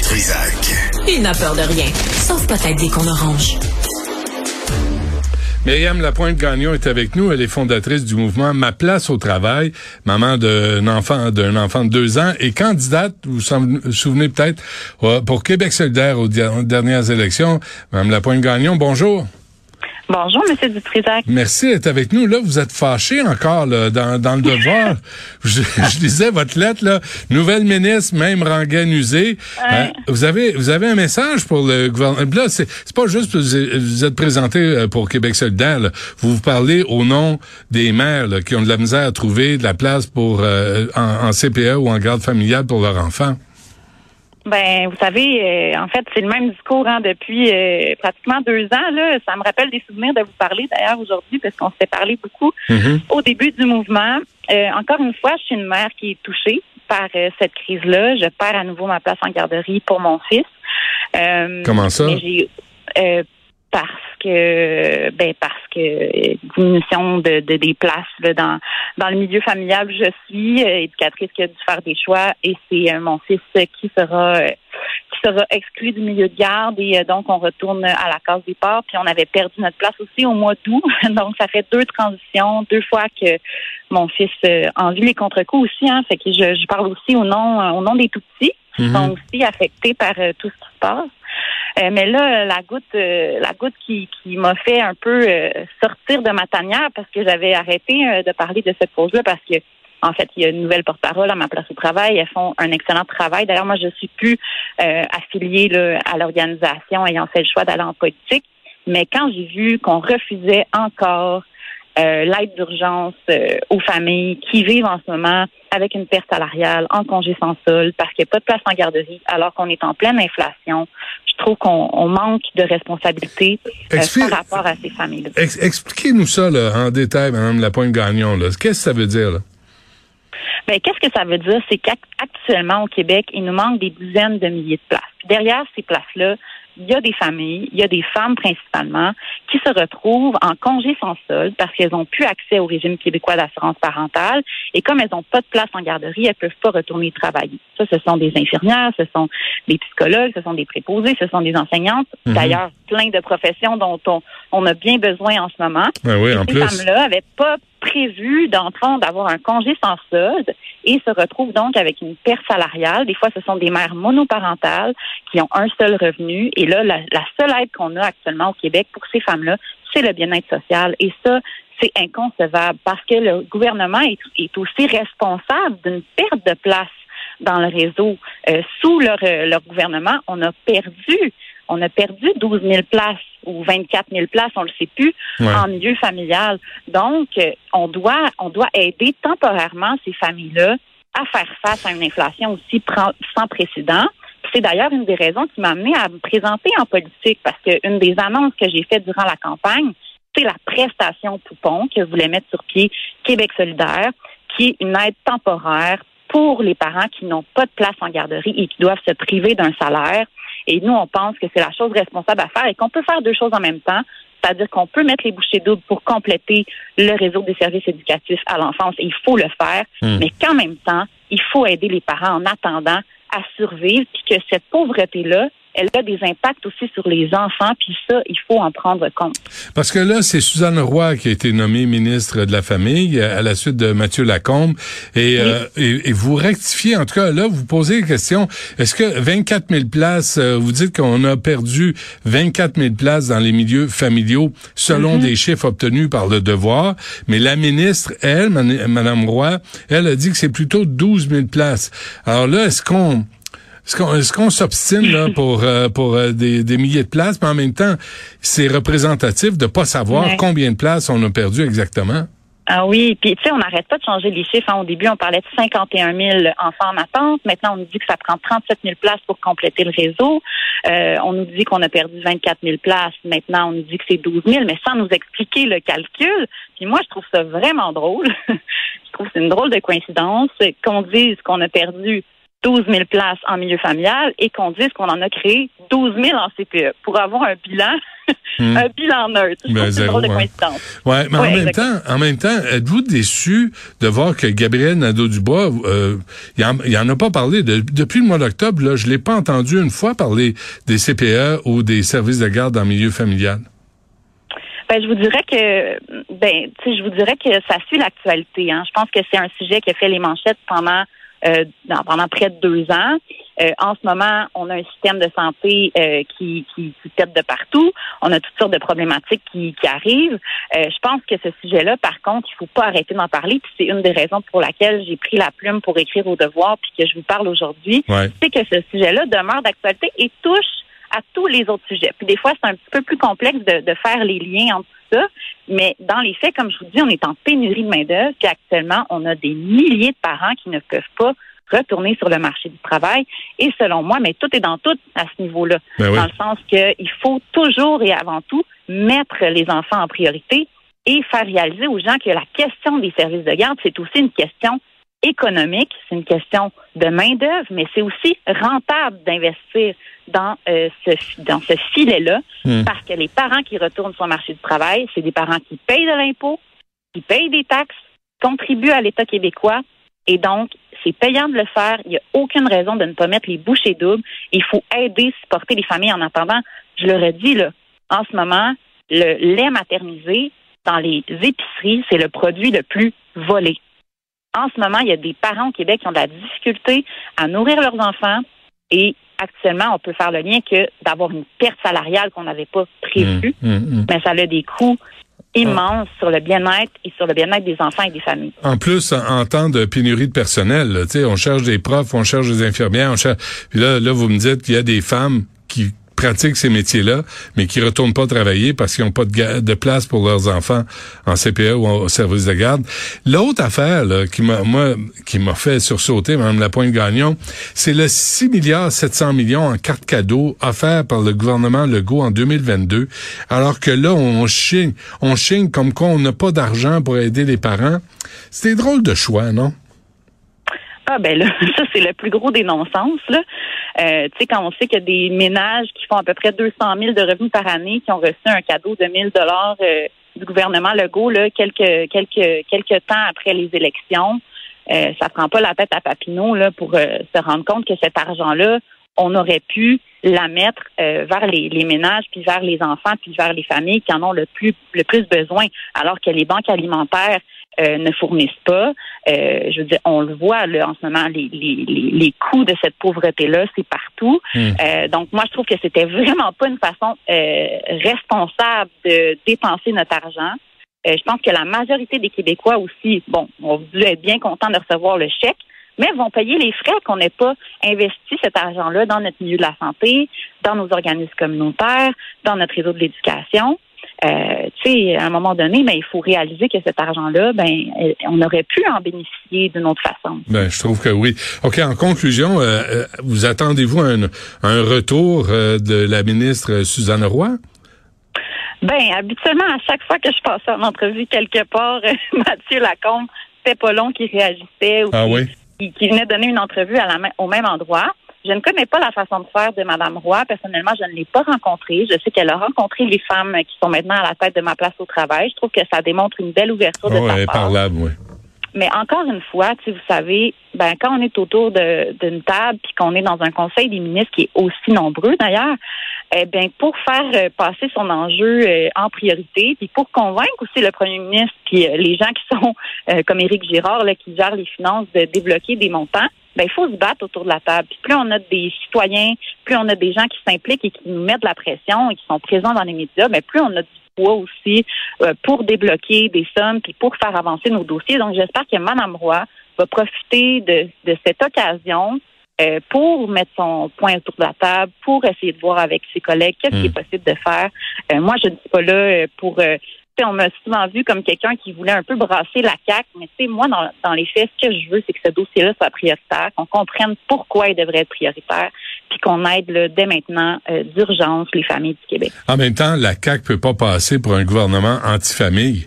Trisac. Il n'a peur de rien, sauf peut-être des qu'on orange. Myriam Lapointe-Gagnon est avec nous. Elle est fondatrice du mouvement Ma place au travail, maman d'un enfant d'un enfant de deux ans et candidate, vous vous souvenez peut-être, pour Québec solidaire aux dernières élections. Madame Lapointe-Gagnon, bonjour. Bonjour, Monsieur Dutrisac. Merci d'être avec nous. Là, vous êtes fâché encore là, dans, dans le devoir. je, je, lisais votre lettre, là. Nouvelle ministre, même rengaine usée. Euh, vous avez vous avez un message pour le gouvernement. Là, c'est, c'est pas juste que vous êtes présenté euh, pour Québec solidaire. Vous vous parlez au nom des mères qui ont de la misère à trouver de la place pour euh, en, en CPE ou en garde familiale pour leurs enfants. Ben, vous savez, euh, en fait, c'est le même discours hein, depuis euh, pratiquement deux ans. Là. Ça me rappelle des souvenirs de vous parler d'ailleurs aujourd'hui parce qu'on s'est parlé beaucoup Mm-hmm. au début du mouvement. Euh, encore une fois, je suis une mère qui est touchée par cette crise-là. Je perds à nouveau ma place en garderie pour mon fils. Comment ça? Parce que ben parce que diminution de, de des places là, dans dans le milieu familial où je suis euh, éducatrice qui a dû faire des choix et c'est euh, mon fils qui sera qui sera exclu du milieu de garde et euh, donc on retourne à la case départ. Puis on avait perdu notre place aussi au mois d'août. Donc ça fait deux transitions deux fois que mon fils euh, en vit les contre-coups aussi hein. Fait que je, je parle aussi au nom euh, au nom des tout petits qui sont aussi affectés par euh, tout ce qui se passe euh, mais là, la goutte, euh, la goutte qui, qui m'a fait un peu euh, sortir de ma tanière parce que j'avais arrêté de parler de cette cause-là parce que en fait, il y a une nouvelle porte-parole à ma place au travail. Elles font un excellent travail. D'ailleurs, moi, je suis plus euh, affiliée là, à l'organisation ayant fait le choix d'aller en politique. Mais quand j'ai vu qu'on refusait encore euh, l'aide d'urgence euh, aux familles qui vivent en ce moment avec une perte salariale, en congé sans solde, parce qu'il n'y a pas de place en garderie, alors qu'on est en pleine inflation. Je trouve qu'on on manque de responsabilité euh, par rapport à ces familles-là. Ex- Expliquez-nous ça là, en détail, Madame Lapointe-Gagnon. Qu'est-ce que ça veut dire? Là? Ben, qu'est-ce que ça veut dire? C'est qu'actuellement, au Québec, il nous manque des dizaines de milliers de places. Puis derrière ces places-là, il y a des familles, il y a des femmes principalement, qui se retrouvent en congé sans solde parce qu'elles n'ont plus accès au régime québécois d'assurance parentale. Et comme elles n'ont pas de place en garderie, elles peuvent pas retourner travailler. Ça, ce sont des infirmières, ce sont des psychologues, ce sont des préposés, ce sont des enseignantes. Mhm. D'ailleurs, plein de professions dont on, on a bien besoin en ce moment. Ah oui, en Ces femmes-là n'avaient pas prévu d'entrer d'avoir un congé sans solde et se retrouvent donc avec une perte salariale. Des fois, ce sont des mères monoparentales qui ont un seul revenu. Et là, la, la seule aide qu'on a actuellement au Québec pour ces femmes-là, c'est le bien-être social. Et ça, c'est inconcevable parce que le gouvernement est, est aussi responsable d'une perte de place dans le réseau. Euh, sous leur, euh, leur gouvernement, on a perdu, on a perdu 12 000 places ou 24 000 places, on le sait plus, Ouais. en milieu familial. Donc, euh, on doit, on doit aider temporairement ces familles-là à faire face à une inflation aussi sans précédent. C'est d'ailleurs une des raisons qui m'a amené à me présenter en politique parce qu'une des annonces que j'ai faites durant la campagne, c'est la prestation poupon que voulait mettre sur pied Québec solidaire, qui est une aide temporaire pour les parents qui n'ont pas de place en garderie et qui doivent se priver d'un salaire. Et nous, on pense que c'est la chose responsable à faire et qu'on peut faire deux choses en même temps. C'est-à-dire qu'on peut mettre les bouchées doubles pour compléter le réseau des services éducatifs à l'enfance. et Il faut le faire, Hmm. mais qu'en même temps, il faut aider les parents en attendant à survivre, puis que cette pauvreté-là, elle a des impacts aussi sur les enfants, puis ça, il faut en prendre compte. Parce que là, c'est Suzanne Roy qui a été nommée ministre de la Famille euh, à la suite de Mathieu Lacombe. Et, euh, et, et vous rectifiez, en tout cas, là, vous posez la question, est-ce que 24 000 places, euh, vous dites qu'on a perdu 24 000 places dans les milieux familiaux selon des chiffres obtenus par le devoir, mais la ministre, elle, Madame Roy, elle a dit que c'est plutôt 12 000 places. Alors là, est-ce qu'on... Est-ce qu'on s'obstine là pour euh, pour euh, des, des milliers de places, mais en même temps, c'est représentatif de pas savoir Ouais. combien de places on a perdu exactement. Ah oui, puis tu sais, on n'arrête pas de changer les chiffres. hein. Au début, on parlait de 51 000 enfants en attente. Maintenant, on nous dit que ça prend 37 000 places pour compléter le réseau. Euh, on nous dit qu'on a perdu 24 000 places. Maintenant, on nous dit que c'est 12 000, mais sans nous expliquer le calcul. Puis moi, je trouve ça vraiment drôle. je trouve que c'est une drôle de coïncidence qu'on dise qu'on a perdu 12 000 places en milieu familial et qu'on dise qu'on en a créé 12 000 en CPE pour avoir un bilan hmm. un bilan neutre. Ben, c'est une drôle de coïncidence. Ouais, mais en même temps, en même temps, êtes-vous déçu de voir que Gabriel Nadeau-Dubois, euh, il, en, a pas parlé? Depuis le mois d'octobre. Là, je l'ai pas entendu une fois parler des CPE ou des services de garde en milieu familial. Ben, je vous dirais que, ben, je vous dirais que ça suit l'actualité. Hein. Je pense que c'est un sujet qui a fait les manchettes pendant euh, pendant près de deux ans. Euh, en ce moment, on a un système de santé euh, qui, qui, qui tête de partout. On a toutes sortes de problématiques qui, qui arrivent. je pense que ce sujet-là, par contre, il faut pas arrêter d'en parler. Puis c'est une des raisons pour laquelle j'ai pris la plume pour écrire au devoir, puis que je vous parle aujourd'hui. C'est que ce sujet-là demeure d'actualité et touche à tous les autres sujets. Puis des fois, c'est un petit peu plus complexe de, de faire les liens entre tout ça, mais dans les faits, comme je vous dis, on est en pénurie de main-d'œuvre, puis actuellement, on a des milliers de parents qui ne peuvent pas retourner sur le marché du travail. Et selon moi, mais tout est dans tout à ce niveau-là. Ben dans le sens qu'il faut toujours et avant tout mettre les enfants en priorité et faire réaliser aux gens que la question des services de garde, c'est aussi une question économique, c'est une question de main-d'œuvre, mais c'est aussi rentable d'investir dans euh, ce dans ce filet-là, hmm. parce que les parents qui retournent sur le marché du travail, c'est des parents qui payent de l'impôt, qui payent des taxes, contribuent à l'État québécois, et donc c'est payant de le faire. Il n'y a aucune raison de ne pas mettre les bouchées doubles. Il faut aider, supporter les familles. En attendant, je leur ai dit là, en ce moment, le lait maternisé dans les épiceries, c'est le produit le plus volé. En ce moment, il y a des parents au Québec qui ont de la difficulté à nourrir leurs enfants et actuellement, on peut faire le lien que d'avoir une perte salariale qu'on n'avait pas prévue, mmh, mmh, mmh. mais ça a des coûts immenses sur le bien-être et sur le bien-être des enfants et des familles. En plus, en, temps de pénurie de personnel, sais, on cherche des profs, on cherche des infirmières, on cherche. Puis là, là, vous me dites qu'il y a des femmes qui pratiquent ces métiers-là, mais qui retournent pas travailler parce qu'ils n'ont pas de, place pour leurs enfants en CPE ou au service de garde. L'autre affaire là, qui m'a moi qui m'a fait sursauter, Mme Lapointe-Gagnon, c'est le 6 milliards 700 millions en cartes cadeaux offerts par le gouvernement Legault en 2022, alors que là, on chigne, on chigne comme quoi on n'a pas d'argent pour aider les parents. C'était drôle de choix, non? Ah ben là, ça c'est le plus gros des non-sens. Là. Euh, tu sais, quand on sait qu'il y a des ménages qui font à peu près 200 000 de revenus par année qui ont reçu un cadeau de 1000 dollars euh, du gouvernement Legault là, quelques quelques quelques temps après les élections, euh, ça prend pas la tête à Papineau là pour euh, se rendre compte que cet argent-là, on aurait pu la mettre vers les, les, ménages, puis vers les enfants, puis vers les familles qui en ont le plus le plus besoin, alors que les banques alimentaires euh, ne fournissent pas. Euh, je veux dire, on le voit là, en ce moment, les, les, les coûts de cette pauvreté-là, c'est partout. Hmm. Euh, donc, moi, je trouve que c'était vraiment pas une façon responsable de dépenser notre argent. je pense que la majorité des Québécois aussi, bon, on dû être bien contents de recevoir le chèque, mais vont payer les frais qu'on n'ait pas investi cet argent-là dans notre milieu de la santé, dans nos organismes communautaires, dans notre réseau de l'éducation. Euh, tu sais, à un moment donné, ben, il faut réaliser que cet argent-là, ben, euh, on aurait pu en bénéficier d'une autre façon. Ben, je trouve que oui. OK, en conclusion, euh, vous attendez-vous un, un retour de la ministre Suzanne Roy? Ben, habituellement, à chaque fois que je passais en entrevue quelque part, Mathieu Lacombe, c'était pas long qu'il réagissait ou ah, qui, venait donner une entrevue à la, au même endroit. Je ne connais pas la façon de faire de Mme Roy. Personnellement, je ne l'ai pas rencontrée. Je sais qu'elle a rencontré les femmes qui sont maintenant à la tête de ma place au travail. Je trouve que ça démontre une belle ouverture de sa part. oui. Mais encore une fois, si vous savez, ben quand on est autour d'une table puis qu'on est dans un conseil des ministres qui est aussi nombreux d'ailleurs, eh bien pour faire euh, passer son enjeu euh, en priorité puis pour convaincre aussi le premier ministre puis euh, les gens qui sont comme Éric Girard là, qui gèrent les finances de débloquer des montants, ben il faut se battre autour de la table. Puis plus on a des citoyens, plus on a des gens qui s'impliquent et qui nous mettent de la pression et qui sont présents dans les médias, ben plus on a du poids aussi euh, pour débloquer des sommes puis pour faire avancer nos dossiers. Donc j'espère que Mme Roy va profiter de, de cette occasion euh, pour mettre son point autour de la table, pour essayer de voir avec ses collègues qu'est-ce qui est hmm. possible de faire. Euh, moi, je ne suis pas là pour on m'a souvent vu comme quelqu'un qui voulait un peu brasser la CAQ, mais tu sais, moi, dans, les faits, ce que je veux, c'est que ce dossier-là soit prioritaire, qu'on comprenne pourquoi il devrait être prioritaire, puis qu'on aide dès maintenant euh, d'urgence les familles du Québec. En même temps, la CAQ peut pas passer pour un gouvernement anti-famille.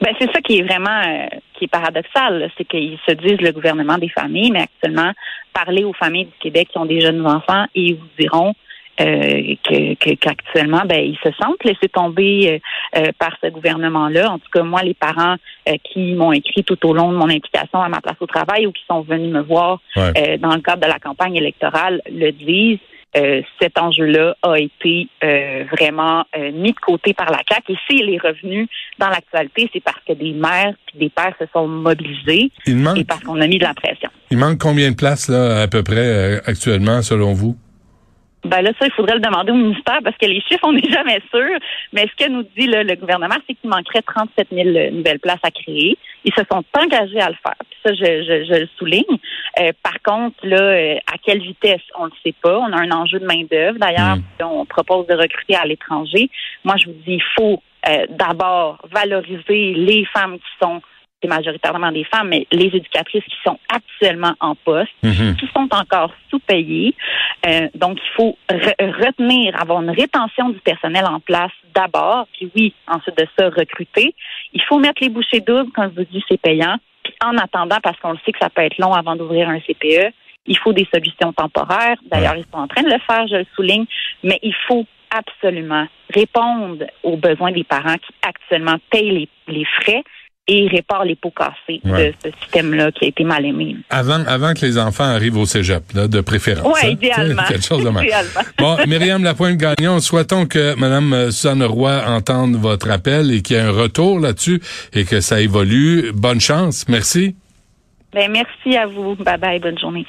Ben, c'est ça qui est vraiment euh, qui est paradoxal, c'est qu'ils se disent le gouvernement des familles, mais actuellement, parler aux familles du Québec qui ont des jeunes enfants et ils vous diront euh, que qu'actuellement, ben ils se sentent laissés tomber euh, euh, par ce gouvernement-là. En tout cas, moi, les parents qui m'ont écrit tout au long de mon implication à ma place au travail ou qui sont venus me voir dans le cadre de la campagne électorale le disent. cet enjeu-là a été vraiment mis de côté par la CAQ. Et s'il est revenu dans l'actualité, c'est parce que des mères et des pères se sont mobilisés et parce qu'on a mis de la pression. Il manque combien de places là à peu près actuellement selon vous? Ben là, ça, il faudrait le demander au ministère parce que les chiffres, on n'est jamais sûr. Mais ce que nous dit le gouvernement, c'est qu'il manquerait 37 000 nouvelles places à créer. Ils se sont engagés à le faire. ça, je, je, le souligne. Euh, par contre, là, euh, à quelle vitesse, on ne le sait pas. On a un enjeu de main-d'œuvre. D'ailleurs, mm. on propose de recruter à l'étranger. Moi, je vous dis, il faut euh, d'abord valoriser les femmes qui sont c'est majoritairement des femmes, mais les éducatrices qui sont actuellement en poste, mhm. qui sont encore sous-payées. Euh, donc, il faut retenir, avoir une rétention du personnel en place d'abord, puis oui, ensuite de ça, recruter. Il faut mettre les bouchées doubles, quand je vous dis c'est payant. Puis en attendant, parce qu'on le sait que ça peut être long avant d'ouvrir un CPE, il faut des solutions temporaires. D'ailleurs, ils sont en train de le faire, je le souligne, mais il faut absolument répondre aux besoins des parents qui actuellement payent les frais et répare les pots cassés de ce système-là qui a été mal aimé. Avant, avant que les enfants arrivent au cégep, là, de préférence. Oui, hein? idéalement. Quelque chose de mal. bon, Myriam Lapointe-Gagnon, souhaitons que Mme euh, Suzanne Roy entende votre appel et qu'il y ait un retour là-dessus et que ça évolue. Bonne chance. Merci. Ben, merci à vous. Bye bye. Bonne journée.